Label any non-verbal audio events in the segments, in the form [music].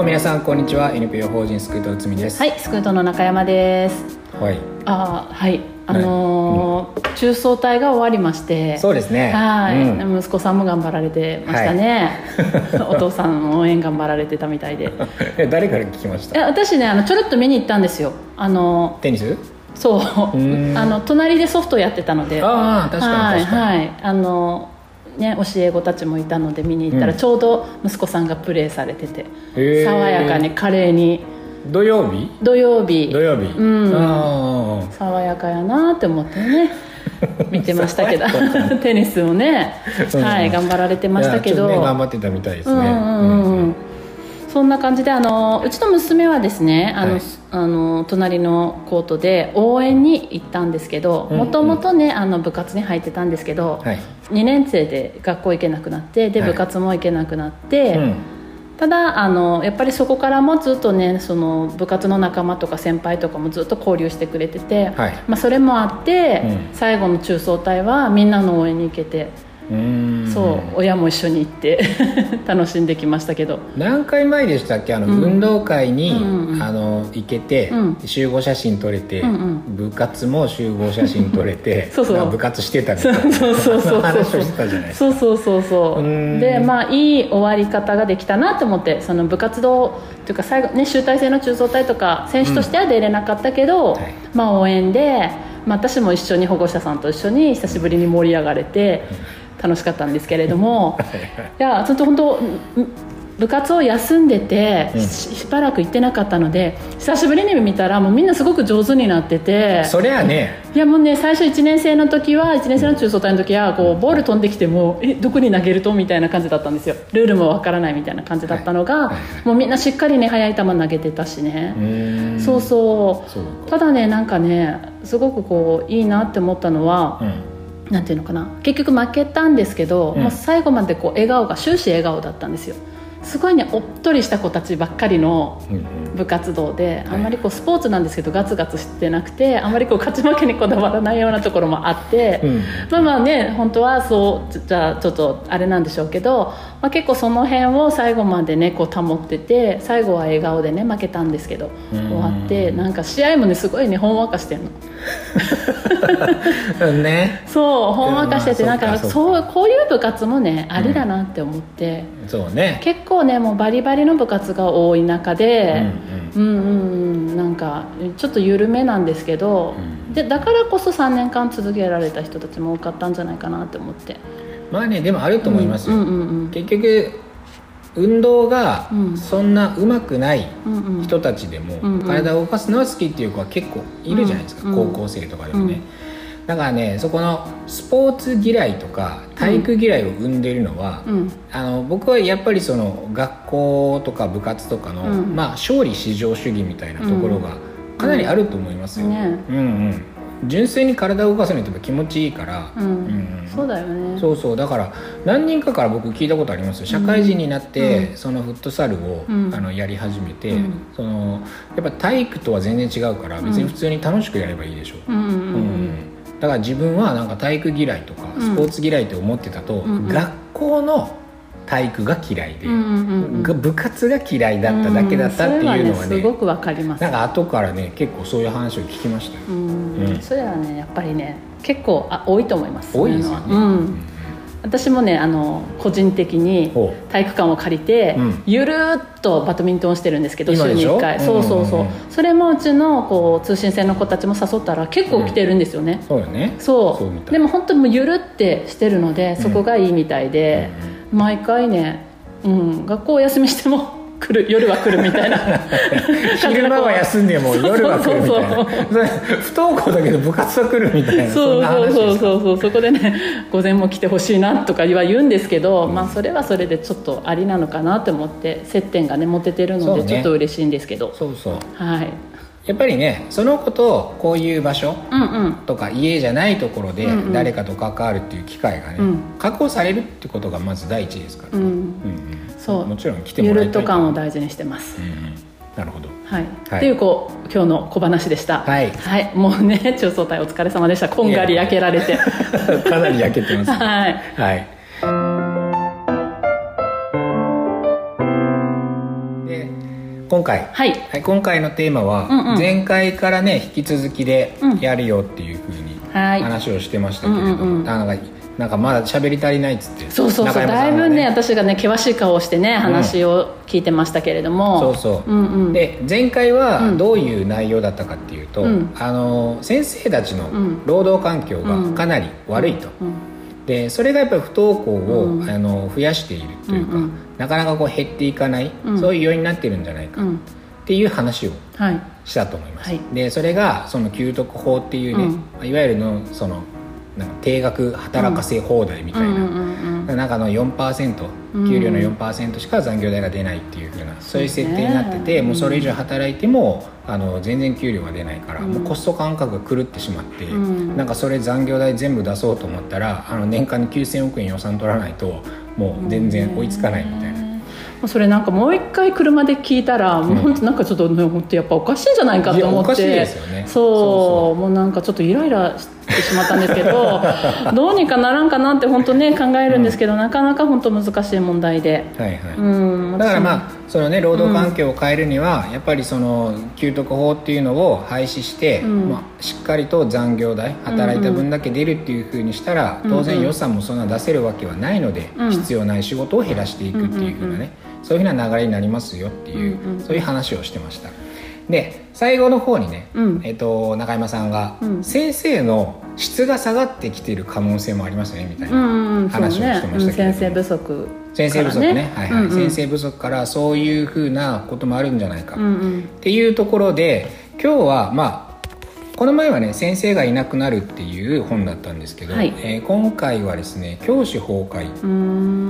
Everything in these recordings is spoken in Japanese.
も皆さんこんにちは。NPO 法人スクートうつみです。はい、スクートの中山です。はい。あーはい、あのー中層体が終わりまして。そうですね。はい、うん。息子さんも頑張られてましたね。[laughs] お父さんも応援頑張られてたみたいで。[laughs] え誰から聞きました？え私ね、あのちょろっと見に行ったんですよ。あのテニス？そう、ん。あの隣でソフトやってたので。ああ確かに確かに、はい、はい、あの。ね、教え子たちもいたので見に行ったらうん。ちょうど息子さんがプレーされてて、爽やかに華麗に。土曜日？土曜日。土曜日。うん。あ爽やかやなって思ってね [laughs] 見てましたけど [laughs] テニスもね、うんはい頑張られてあましたけど。ね頑張ってたみたいですね。うんうん。うんうんそんな感じであのうちの娘はですねあの、はい。あの隣のコートで応援に行ったんですけどもともとねあの部活に入ってたんですけど、はい。2年生で学校行けなくなってではい。部活も行けなくなって、うん。ただあのやっぱりそこからもずっとねその部活の仲間とか先輩とかもずっと交流してくれてて、はい。まあ、それもあって、うん。最後の中層隊はみんなの応援に行けて、そう親も一緒に行って [laughs] 楽しんできましたけど。何回前でしたっけ？あの、うん。運動会に、うんうんあの行けて、うん。集合写真撮れて、うんうん。部活も集合写真撮れて [laughs] そうそう。部活してたみたそいうな。そうそうそう話そう。そうそうそうそう。うん。でまあいい終わり方ができたなと思ってその部活動というか最後ね集大成の中層隊とか選手としては出れなかったけど、はい。まあ応援で、まあ、私も一緒に保護者さんと一緒に久しぶりに盛り上がれて楽しかったんですけれどもいやちょっと本当うん部活を休んでて、うん。ししばらく行ってなかったので久しぶりに見たらもうみんなすごく上手になっててそりゃあね。いやもうね最初1年生の時は1年生の中層隊の時はこうボール飛んできてもえどこに投げるとみたいな感じだったんですよ。ルールもわからないみたいな感じだったのが、はいはい。もうみんなしっかりね速い球投げてたしね。そうそう。ただねなんかねすごくこういいなって思ったのは、うんなんていうのかな。結局負けたんですけど、うん。もう最後までこう笑顔が終始笑顔だったんですよ。すごいねおっとりした子たちばっかりのうんうん。部活動で、はい。あんまりこうスポーツなんですけどガツガツしてなくてあんまりこう勝ち負けにこだわらないようなところもあって、うん。まあまあね本当はそうじゃじゃあちょっとあれなんでしょうけど、まあ、結構その辺を最後までねこう保ってて最後は笑顔でね負けたんですけどうん。終わってなんか試合もねすごいねほんわかしてんの。う [laughs] んね。そうほんわかしててまあなんかそうこういう部活もねありだなって思って、そうね。結構ねもうバリバリの部活が多い中で、うんうん。うんうんなんかちょっと緩めなんですけど、うん。でだからこそ3年間続けられた人たちも多かったんじゃないかなって思ってまあねでもあると思いますよ、うんうんうん結局運動がうん。そんな上手くないうんうん。人たちでもうんうん。体を動かすのは好きっていう子は結構いるじゃないですか、うん高校生とかでもね、だからねそこのスポーツ嫌いとか体育嫌いを生んでいるのは、うん。あの僕はやっぱりその学校とか部活とかの、うん。まあ、勝利至上主義みたいなところがかなりあると思いますよ、ね。うんうん純粋に体を動かすのって気持ちいいから、うん。うん。そうだよね。そうそう。だから何人かから僕聞いたことあります。よ社会人になって、うん。そのフットサルを、うん。あのやり始めて、うん。そのやっぱ体育とは全然違うから別に普通に楽しくやればいいでしょ、うんうんだから自分はなんか体育嫌いとかうん。スポーツ嫌いって思ってたと、学校の体育が嫌いで、部活が嫌いだっただけだったっていうのはね,、すごくわかります。なんか後からね結構そういう話を聞きましたよ、うん。うん。それはねやっぱりね結構あ多いと思います。多いですよね、私もねあの個人的にほ体育館を借りて、うん。ゆるーっとバドミントンをしてるんですけど週に今でしょ？1回。そうそうそう,、それもうちのこう通信制の子たちも誘ったら結構来てるんですよね、そうよね。そう。でも本当にもうゆるってしてるのでそこがいいみたいで、毎回ね、うん、学校お休みしても [laughs] 来る夜は来るみたいな。[laughs] 昼間は休んでも [laughs] 夜は来るみたいな。不登校だけど部活は来るみたいな。そうそうそうそう。そうそこでね午前も来てほしいなとかは言うんですけど、まあそれはそれでちょっとありなのかなと思って接点がね持ててるのそうね。でちょっと嬉しいんですけど、そうそう。はいやっぱりねその子とこういう場所とか家じゃないところで誰かと関わるっていう機会がね、うん。確保されるってことがまず第一ですから、うん。うんうんそう。もちろん来てゆもらいたいるっと感を大事にしてます、うんうん。なるほど。はい、はい。っていうこう今日の小話でした。はい。もうね中層隊お疲れ様でした。こんがり焼けられて。かなり焼けてます、ね、[laughs] はい。はい今回、はい。はい、今回のテーマは、うんうん。前回からね引き続きでうん。やるよっていうふうにはい。話をしてましたけれども、うんうんうん。あなんかなんかまだ喋り足りないっつってそうそうそう。中山さんがだいぶね私がね険しい顔をしてね話を聞いてましたけれども、そうそう、うんうん。で前回はうん。どういう内容だったかっていうと、うん。あの先生たちのうん。労働環境がかなり悪いと、うんでそれがやっぱり不登校を、うん。あの増やしているというか、うんうん。なかなかこう減っていかない、うん。そういう要因になってるんじゃないかっうん。ていう話をはい。したと思います、はい。でそれがその給特法っていうね、いわゆるのそのなんか定額働かせ放題みたいな、うんなんかあの4%うん。給料の4%しか残業代が出ないっていう風な、そういう設定になってて、うんもうそれ以上働いてもあの全然給料が出ないから、うん。もうコスト感覚が狂ってしまって、うん。なんかそれ残業代全部出そうと思ったらあの年間に9000億円予算取らないともう全然追いつかないみたいな。もうそれなんかもう一回車で聞いたら、もうなんかちょっとね本当やっぱおかしいんじゃないかと思ってそう。もうなんかちょっとイライラしてしまったんですけど [laughs] どうにかならんかなって本当ね考えるんですけど、なかなか本当難しい問題で、はいはい。うん、だからまあそのね労働環境を変えるには、やっぱりその給特法っていうのを廃止して、うん。まあ、しっかりと残業代働いた分だけ出るっていうふうにしたら、うん。当然予算もそんな出せるわけはないので、うん。必要ない仕事を減らしていくっていうふうなね、そういうふうな流れになりますよっていう、うんうんそういう話をしてました。で最後の方にね、うん。えっと中山さんが、うん。先生の質が下がってきている可能性もありますよねみたいな、話をねしてましたけれども。うん先生不足先生不足ねからはいはいうんうん。先生不足からそういうふうなこともあるんじゃないか、うんうん。っていうところで今日はまあこの前はね「先生がいなくなる」っていう本だったんですけど、はい。えー今回はですね「教師崩壊」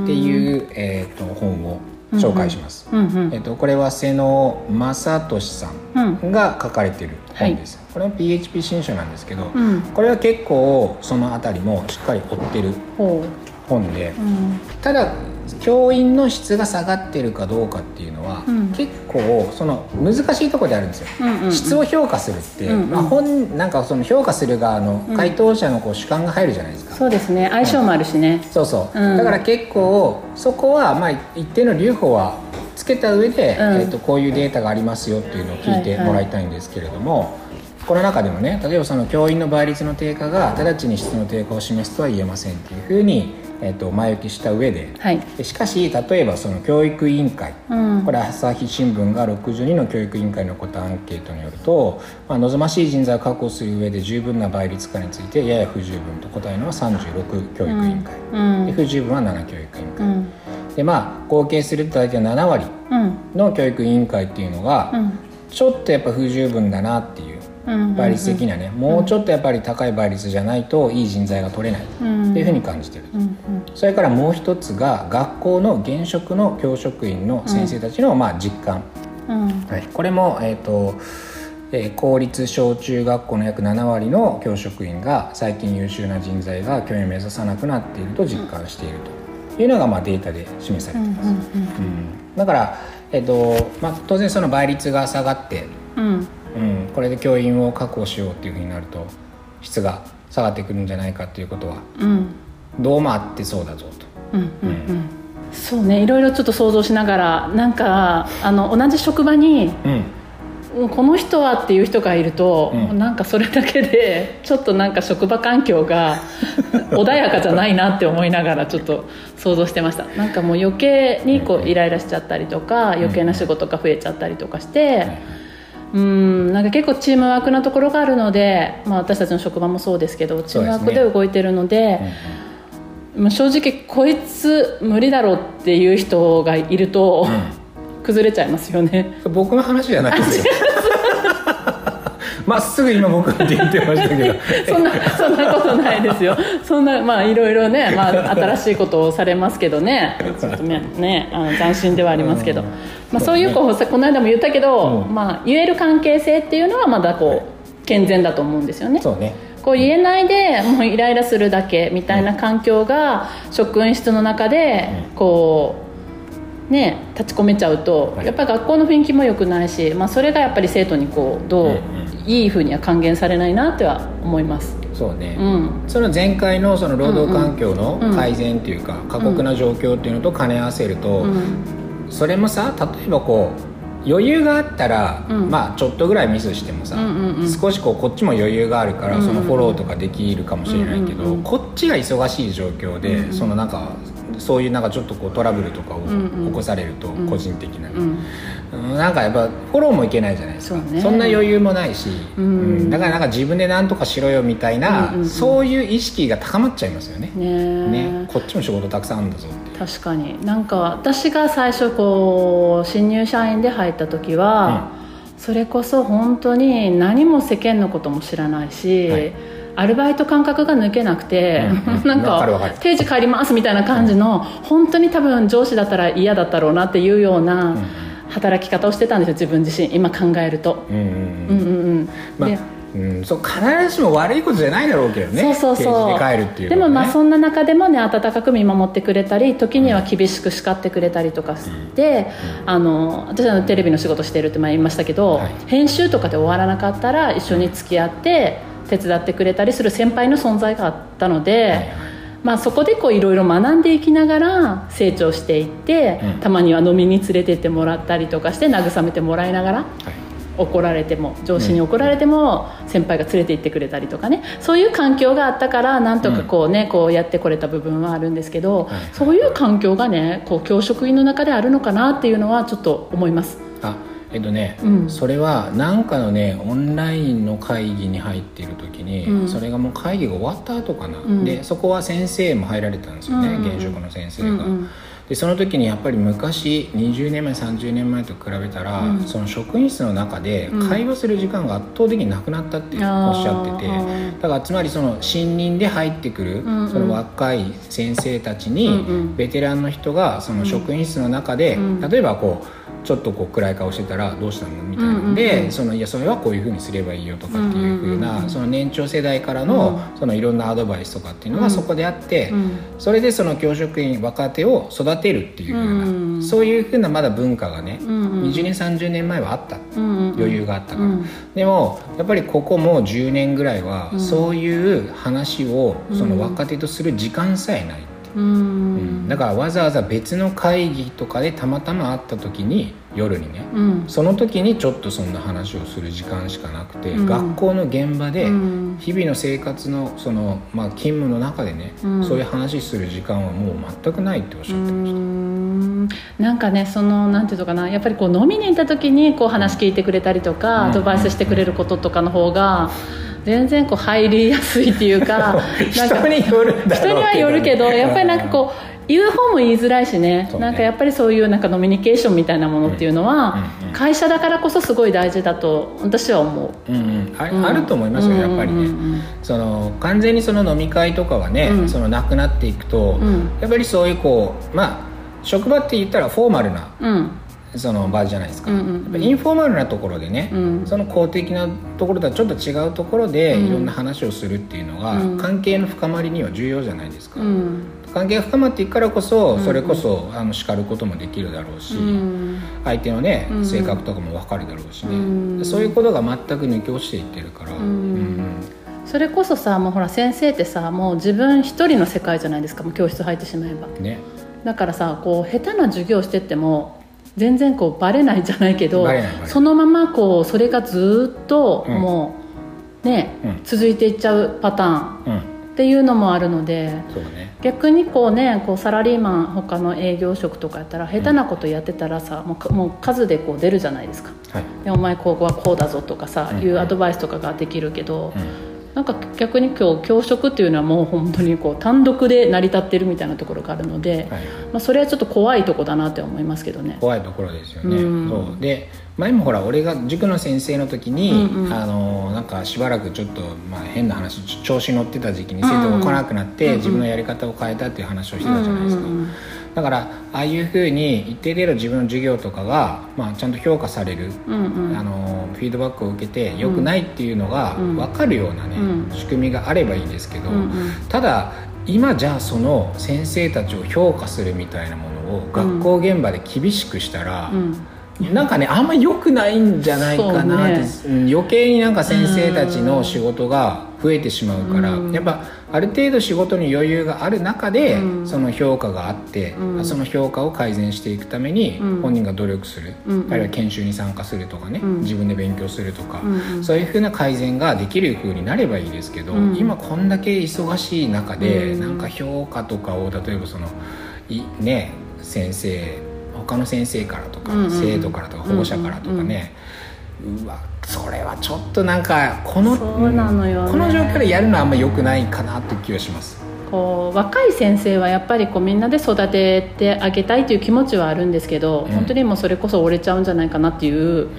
っていう、えー、と本を紹介します、うんうん。えー、とこれは瀬野正俊さうん。んが書かれてる本です、これは PHP 新書なんですけど、うん。これは結構その辺りもしっかり追ってるほ本で、ううん。ただ教員の質が下がってるかどうかっていうのは、うん。結構その難しいところであるんですよ、うんうんうん。質を評価するって、うんうんまあ、本なんかその評価する側のうん。回答者のこう主観が入るじゃないですか、そうですね。相性もあるしね。そうそう、うん。だから結構そこはまあ一定の留保はつけた上で、うん。えっとこういうデータがありますよっていうのを聞いてもらいたいんですけれども、この中でもね例えばその教員の倍率の低下が直ちに質の低下を示すとは言えませんっていうふうに、えっと前置きした上で。はい。でしかし例えばその教育委員会。うん。これ朝日新聞が62の教育委員会の答えアンケートによると、まあ、望ましい人材を確保する上で十分な倍率化についてやや不十分と答えるのは36教育委員会、うん。で不十分は7教育委員会、うん。でまあ合計すると大体7割うん。の教育委員会っていうのが、うん。ちょっとやっぱ不十分だなっていううん倍率的にはね、もうちょっとやっぱり高い倍率じゃないといい人材が取れないってうん。いうふうに感じてる、うんそれからもう一つが学校の現職の教職員の先生たちのまあ実感、うん。はい、これも、えーとえー公立小中学校の約7割の教職員が最近優秀な人材が教員を目指さなくなっていると実感しているというのがまあデータで示されています、だから、えーとまあ、当然その倍率が下がって、うんうん、これで教員を確保しようっていうふうになると質が下がってくるんじゃないかっていうことはうん。どうもあってそうだぞと。うんうんうん。そうね。いろいろちょっと想像しながらなんかあの同じ職場にうん。うんこの人はっていう人がいると、うん。なんかそれだけでちょっとなんか職場環境が [laughs] 穏やかじゃないなって思いながらちょっと想像してました。なんかもう余計にこうイライラしちゃったりとか余計な仕事が増えちゃったりとかしてうんなんか結構チームワークなところがあるので、まあ、私たちの職場もそうですけどチームワークで動いてるので正直こいつ無理だろうっていう人がいると、[laughs] 崩れちゃいますよね。僕の話じゃないですよまっすぐ今僕って言ってましたけど。そんなそんなことないですよ。そんなまあいろいろね、まあ、新しいことをされますけどね。ちょっとねねあの斬新ではありますけど、うん。まあ、そういうこうさこの間も言ったけど、うん。まあ、言える関係性っていうのはまだこう健全だと思うんですよね。そうね。こう言えないでもうイライラするだけみたいな環境が職員室の中でうん。こうね立ち込めちゃうとはい。やっぱり学校の雰囲気も良くないし、まあ、それがやっぱり生徒にこうどううんいいふうには還元されないなっては思います。そうね、うん。その前回のその労働環境のうんうん。改善っていうか、過酷な状況っていうのと兼ね合わせると、うん。それもさ例えばこう余裕があったら、うん。まあちょっとぐらいミスしてもさ、うんうんうん。少しこうこっちも余裕があるから、うんうんそのフォローとかできるかもしれないけど、うんうんうんこっちが忙しい状況で、うんうん。そのなんかそういうなんかちょっとこうトラブルとかを起こされると、ん。個人的なね、うん。うんなんかやっぱフォローもいけないじゃないですか。そんな余裕もないし、うん。だからなんか自分で何とかしろよみたいな、そういう意識が高まっちゃいますよね。ねこっちも仕事たくさんあるんだぞって確かに。なんか私が最初こう新入社員で入った時は、それこそ本当に何も世間のことも知らないし、はい。アルバイト感覚が抜けなくて、うんうん。[laughs] なんわか定時帰りますみたいな感じの、本当に多分上司だったら嫌だったろうなっていうようなうん。働き方をしてたんですよ自分自身今考えると。うんうんうん。うんうんうん。まあでうん、そう必ずしも悪いことじゃないだろうけどね。そうそうそう。で帰るっていうでもまあそんんな中でもね温かく見守ってくれたり時には厳しく叱ってくれたりとかして、あの私はテレビの仕事してるって前言いましたけど、はい。編集とかで終わらなかったら一緒に付き合って手伝ってくれたりする先輩の存在があったので、はいはい。まあ、そこでこういろいろ学んでいきながら成長していって、うん。たまには飲みに連れてってもらったりとかして慰めてもらいながら。はい怒られても上司に怒られても先輩が連れて行ってくれたりとかね。そういう環境があったからなんとかこうね、こうやってこれた部分はあるんですけど、はい。そういう環境がねこう教職員の中であるのかなっていうのはちょっと思います。あえっとね、うん。それは何かのねオンラインの会議に入っている時に、うん。それがもう会議が終わった後かな、ん。でそこは先生も入られたんですよね、うんうんうん。現職の先生が、うんうんでその時にやっぱり昔20年前30年前と比べたら、うん。その職員室の中でうん。会話する時間が圧倒的になくなったっておっしゃってて、あーだからつまりその新任で入ってくる、んうん。その若い先生たちに、うんうん。ベテランの人がその職員室の中で、うん。例えばこうちょっとこう暗い顔してたらどうしたのみたいな、うんうんうん。でそのいやそれはこういうふうにすればいいよとかっていうふうな、うんうんうん。その年長世代からの,、そのいろんなアドバイスとかっていうのがそこであって、うん。それでその教職員若手を育てるっていうふうな、うん。そういうふうなまだ文化がね、んうん。20年30年前はあった、余裕があったから、うん。でもやっぱりここも10年ぐらいは、そういう話をその若手とする時間さえない、うん。だからわざわざ別の会議とかでたまたま会った時に夜にね、うん。その時にちょっとそんな話をする時間しかなくて、うん。学校の現場でうん。日々の生活のその、まあ、勤務の中でね、うん。そういう話する時間はもう全くないっておっしゃってましうーん。なんかねそのなんていうのかな。やっぱりこう飲みに行った時にこう話聞いてくれたりとか、うん。アドバイスしてくれることとかの方が全然こう入りやすいっていうかなんか人に人にはよるけどやっぱりなんかこう言う方も言いづらいしね。ね。なんかやっぱりそういうなんかノミニケーションみたいなものっていうのは、うんうんうん。会社だからこそすごい大事だと私は思う。うんうん。あうん。あると思いますよやっぱりね、うんうん。うんその完全にその飲み会とかがね、うん。そのなくなっていくと、うん。やっぱりそういうこうまあ職場って言ったらフォーマルなうん。その場じゃないですか、うんうんインフォーマルなところでね、うん。その公的なところとはちょっと違うところでうん。いろんな話をするっていうのが、うん。関係の深まりには重要じゃないですか、うん関係が深まっていくからこそんそれこそ、あの叱ることもできるだろうし、うん。相手のね、うん。性格とかも分かるだろうしね、うん。そういうことが全く抜け落ちていってるから、ん。うん。それこそさもうほら先生ってさもう自分一人の世界じゃないですかもう教室入ってしまえば。ね。だからさこう下手な授業してっても全然こうバレないじゃないけどそのままこうそれがずっとうん。もうね、うん。続いていっちゃうパターン。うんっていうのもあるのでね。逆にこうねこうサラリーマン他の営業職とかやったら下手なことやってたらさもうかもう数でこう出るじゃないですか。はい、でお前ここはこうだぞとかさ、うん。いうアドバイスとかができるけど、うんなんか逆に今日教職っていうのはもう本当にこう単独で成り立ってるみたいなところがあるので、はい。まあ、それはちょっと怖いとこだなって思いますけどね。怖いところですよね、うん。そう。で前もほら俺が塾の先生の時に、うんうん。あのなんかしばらくちょっと、まあ、変な話調子乗ってた時期に生徒が来なくなって、うんうん。自分のやり方を変えたっていう話をしてたじゃないですか、うんうんうんだからああいうふうに一定程度自分の授業とかが、まあ、ちゃんと評価される、うんうん。あのフィードバックを受けて良くないっていうのがうん。分かるようなね、うん。仕組みがあればいいんですけど、うんうん。ただ今じゃあその先生たちを評価するみたいなものを学校現場で厳しくしたら、うん。なんかねあんま良くないんじゃないかなって、そうん余計になんか先生たちの仕事が増えてしまうから、うん。やっぱある程度仕事に余裕がある中で、うん。その評価があって、うん。その評価を改善していくためにうん。本人が努力する、うんあるいは研修に参加するとかね、うん。自分で勉強するとか、うんそういうふうな改善ができる風になればいいですけど、うん。今こんだけ忙しい中で、うん。なんか評価とかを例えばそのいね先生他の先生からとか、生徒からとか保護者からとかね、うわそれはちょっとなんかこのそうなのよね。この状況でやるのはあんま良くないかなっていう気がします。こう若い先生はやっぱりこうみんなで育ててあげたいという気持ちはあるんですけど、うん。本当にもうそれこそ折れちゃうんじゃないかなっていううん。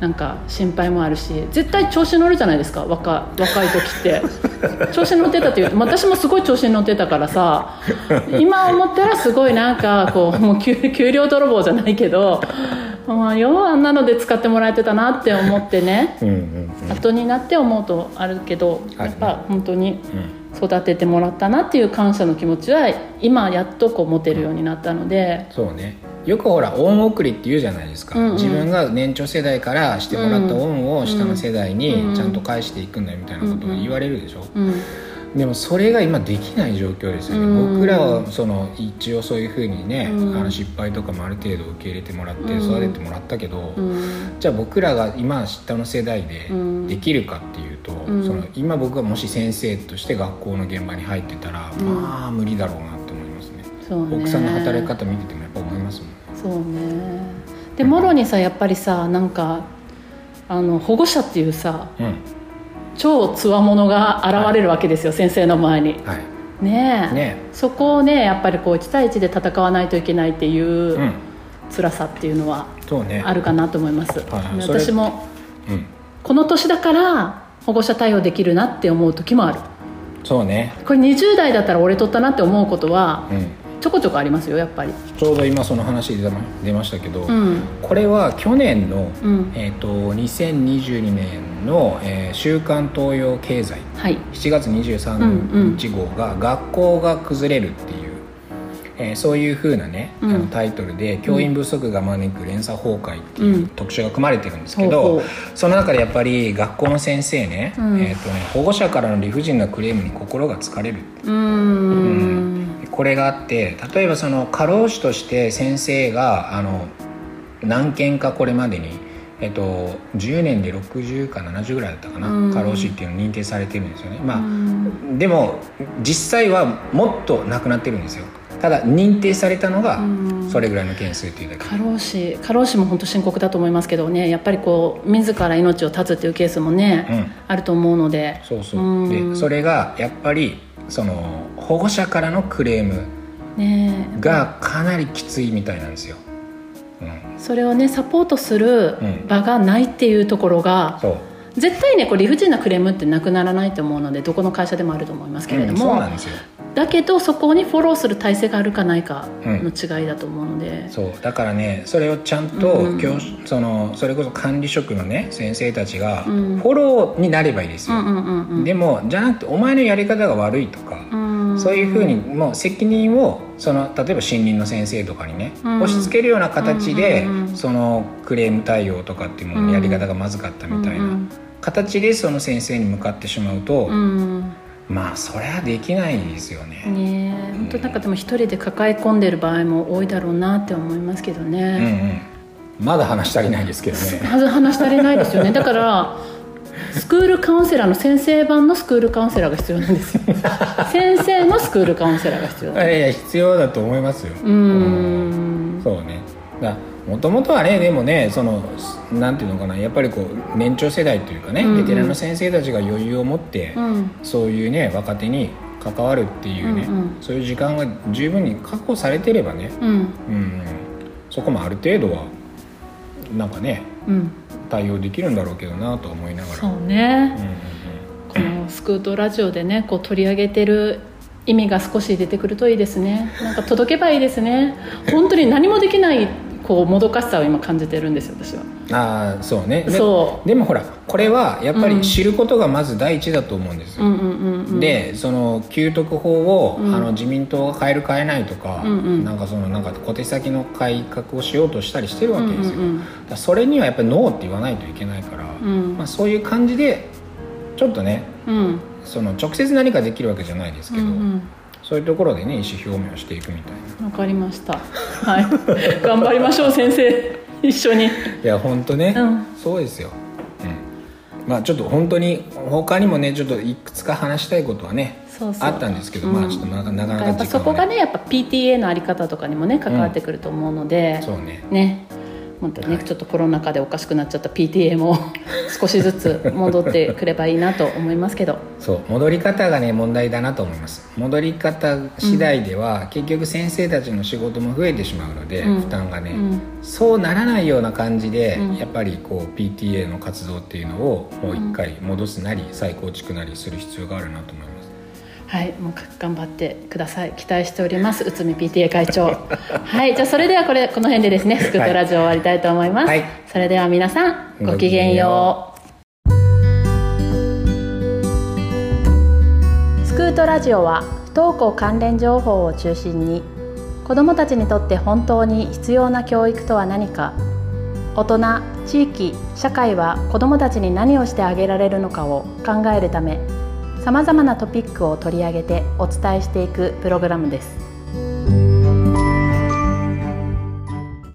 なんか心配もあるし絶対調子乗るじゃないですか若若い時って。[laughs] 調子乗ってたっていう私もすごい調子に乗ってたからさ今思ったらすごいなんかこうもう給給料泥棒じゃないけど、まあ、ようあんなので使ってもらえてたなって思ってね。うんうんうん。後になって思うとあるけどやっぱ本当にうん。育ててもらったなっていう感謝の気持ちは今やっとこう持てるようになったので。そうね。よくほら恩送りって言うじゃないですか、うんうん。自分が年長世代からしてもらった恩を下の世代うん。にちゃんと返していくんだよみたいなことを言われるでしょ、うんでもそれが今できない状況ですよね、うん。僕らはその一応そういうふうにね、うん。あの失敗とかもある程度受け入れてもらってうん。育ててもらったけど、うん。じゃあ僕らが今下の世代でうん。できるかっていうと、うん。その今僕がもし先生として学校の現場に入ってたら、うん。まあ無理だろうなって思いますね。奥さんの働き方見ててもやっぱ思いますもん。そうね。でもろにさやっぱりさなんかあの保護者っていうさうん超つわものが現れるわけですよ、先生の前に。はい。ねえ。ねそこをねやっぱりこう1対1で戦わないといけないっていううん。辛さっていうのはあるかなと思います、はい私もうん。この年だから保護者対応できるなって思う時もある。そうね。これ20代だったら俺取ったなって思うことはうんちょこちょこありますよやっぱり。ちょうど今その話出ま出ましたけど、うん。これは去年の、うん。えー、と2022年の、えー週刊東洋経済。はい。7月23日号が「学校が崩れる」っていう、えーそういうふうなね、うん。あのタイトルで「教員不足が招く連鎖崩壊」っていううん。特集が組まれてるんですけど、その中でやっぱり学校の先生ね,、うん。えーとね保護者からの理不尽なクレームに心が疲れるう。ーんこれがあって例えばその過労死として先生があの何件かこれまでに、えっと、10年で60か70ぐらいだったかな、うん。過労死っていうの認定されてるんですよね。まあ、うん。でも実際はもっとなくなってるんですよ。ただ認定されたのがうん。それぐらいの件数っていうだけ。過労死過労死も本当深刻だと思いますけどね。やっぱりこう自ら命を絶つっていうケースもね、うん。あると思うので。そうそう。うん。でそれがやっぱりその保護者からのクレームがかなりきついみたいなんですよ、うん、それをねサポートするうん。場がないっていうところが、そう絶対ねこう理不尽なクレームってなくならないと思うのでどこの会社でもあると思いますけれども、なんですよ。だけどそこにフォローする体制があるかないかの違いだと思うので、そうだからねそれをちゃんとうんそのそれこそ管理職のね先生たちがフうん。ォローになればいいですよ、うんうんうんうん。でもじゃなくてお前のやり方が悪いとか、うん。そういうふうにもう責任をその例えば新任の先生とかにね、うん。押し付けるような形で、うんうんうんそのクレーム対応とかっていうもののやり方がまずかったみたいな、うん形でその先生に向かってしまうと、うん。まあそれはできないですよね。ねえ。本当なんかでも一人で抱え込んでる場合も多いだろうなって思いますけどうんね、うん、まだ話足りないですけどね。[laughs] まず話し足りないですよね。だからスクールカウンセラーの先生版のスクールカウンセラーが必要なんですよ。[laughs] 先生のスクールカウンセラーが必要。いやいや必要だと思いますよ。うーん。そうね。だもともとはねでもねそのなんていうのかなやっぱりこう年長世代というかね、うんうん。ベテランの先生たちが余裕を持って、うん。そういうね若手に関わるっていうね、うんうん。そういう時間が十分に確保されてればね、うん。うん、そこもある程度はなんかねうん。対応できるんだろうけどなと思いながら。そうね。うんうん。このスクートラジオでねこう取り上げてる意味が少し出てくるといいですね。なんか届けばいいですね。本当に何もできないこうもどかしさを今感じてるんですよ私は。うんああそうね。でそでもほらこれはやっぱうん。り知ることがまず第一だと思うんですよ、でその給特法を、うん。あの自民党が変える変えないとか、うんうんなんかそのなんか小手先の改革をしようとしたりしてるわけですよ、うんうんうん。それにはやっぱりノーって言わないといけないから、うん。まあ、そういう感じでちょっとねうん。その直接何かできるわけじゃないですけど、うんうんそういうところでね意思表明をしていくみたいな。わかりました。はい。頑張りましょう先生。一緒に。いや本当ね、うん。そうですよ、うん、まあちょっと本当に他にもねちょっといくつか話したいことはねあったんですけど、うん。まあちょっとなかなかなかやっぱ時間がそこがねやっぱ PTA のあり方とかにもね関わってくると思うので、そうね。ねまたね、はい。ちょっとコロナ禍でおかしくなっちゃった PTA も [laughs] 少しずつ戻ってくればいいなと思いますけど。そう戻り方がね問題だなと思います。戻り方次第では、結局先生たちの仕事も増えてしまうので、うん。負担がね、うん。そうならないような感じで、うん。やっぱりこう PTA の活動っていうのをもう一回戻すなり再構築なりする必要があるなと思いますはいもう頑張ってください。期待しております。内海 PTA 会長。[laughs] はいじゃあそれではこれこの辺でですねスクートラジオ終わりたいと思います、はい。それでは皆さんごきげんよう。スクートラジオは不登校関連情報を中心に子どもたちにとって本当に必要な教育とは何か。大人地域社会は子どもたちに何をしてあげられるのかを考えるためさまざまなトピックを取り上げてお伝えしていくプログラムです。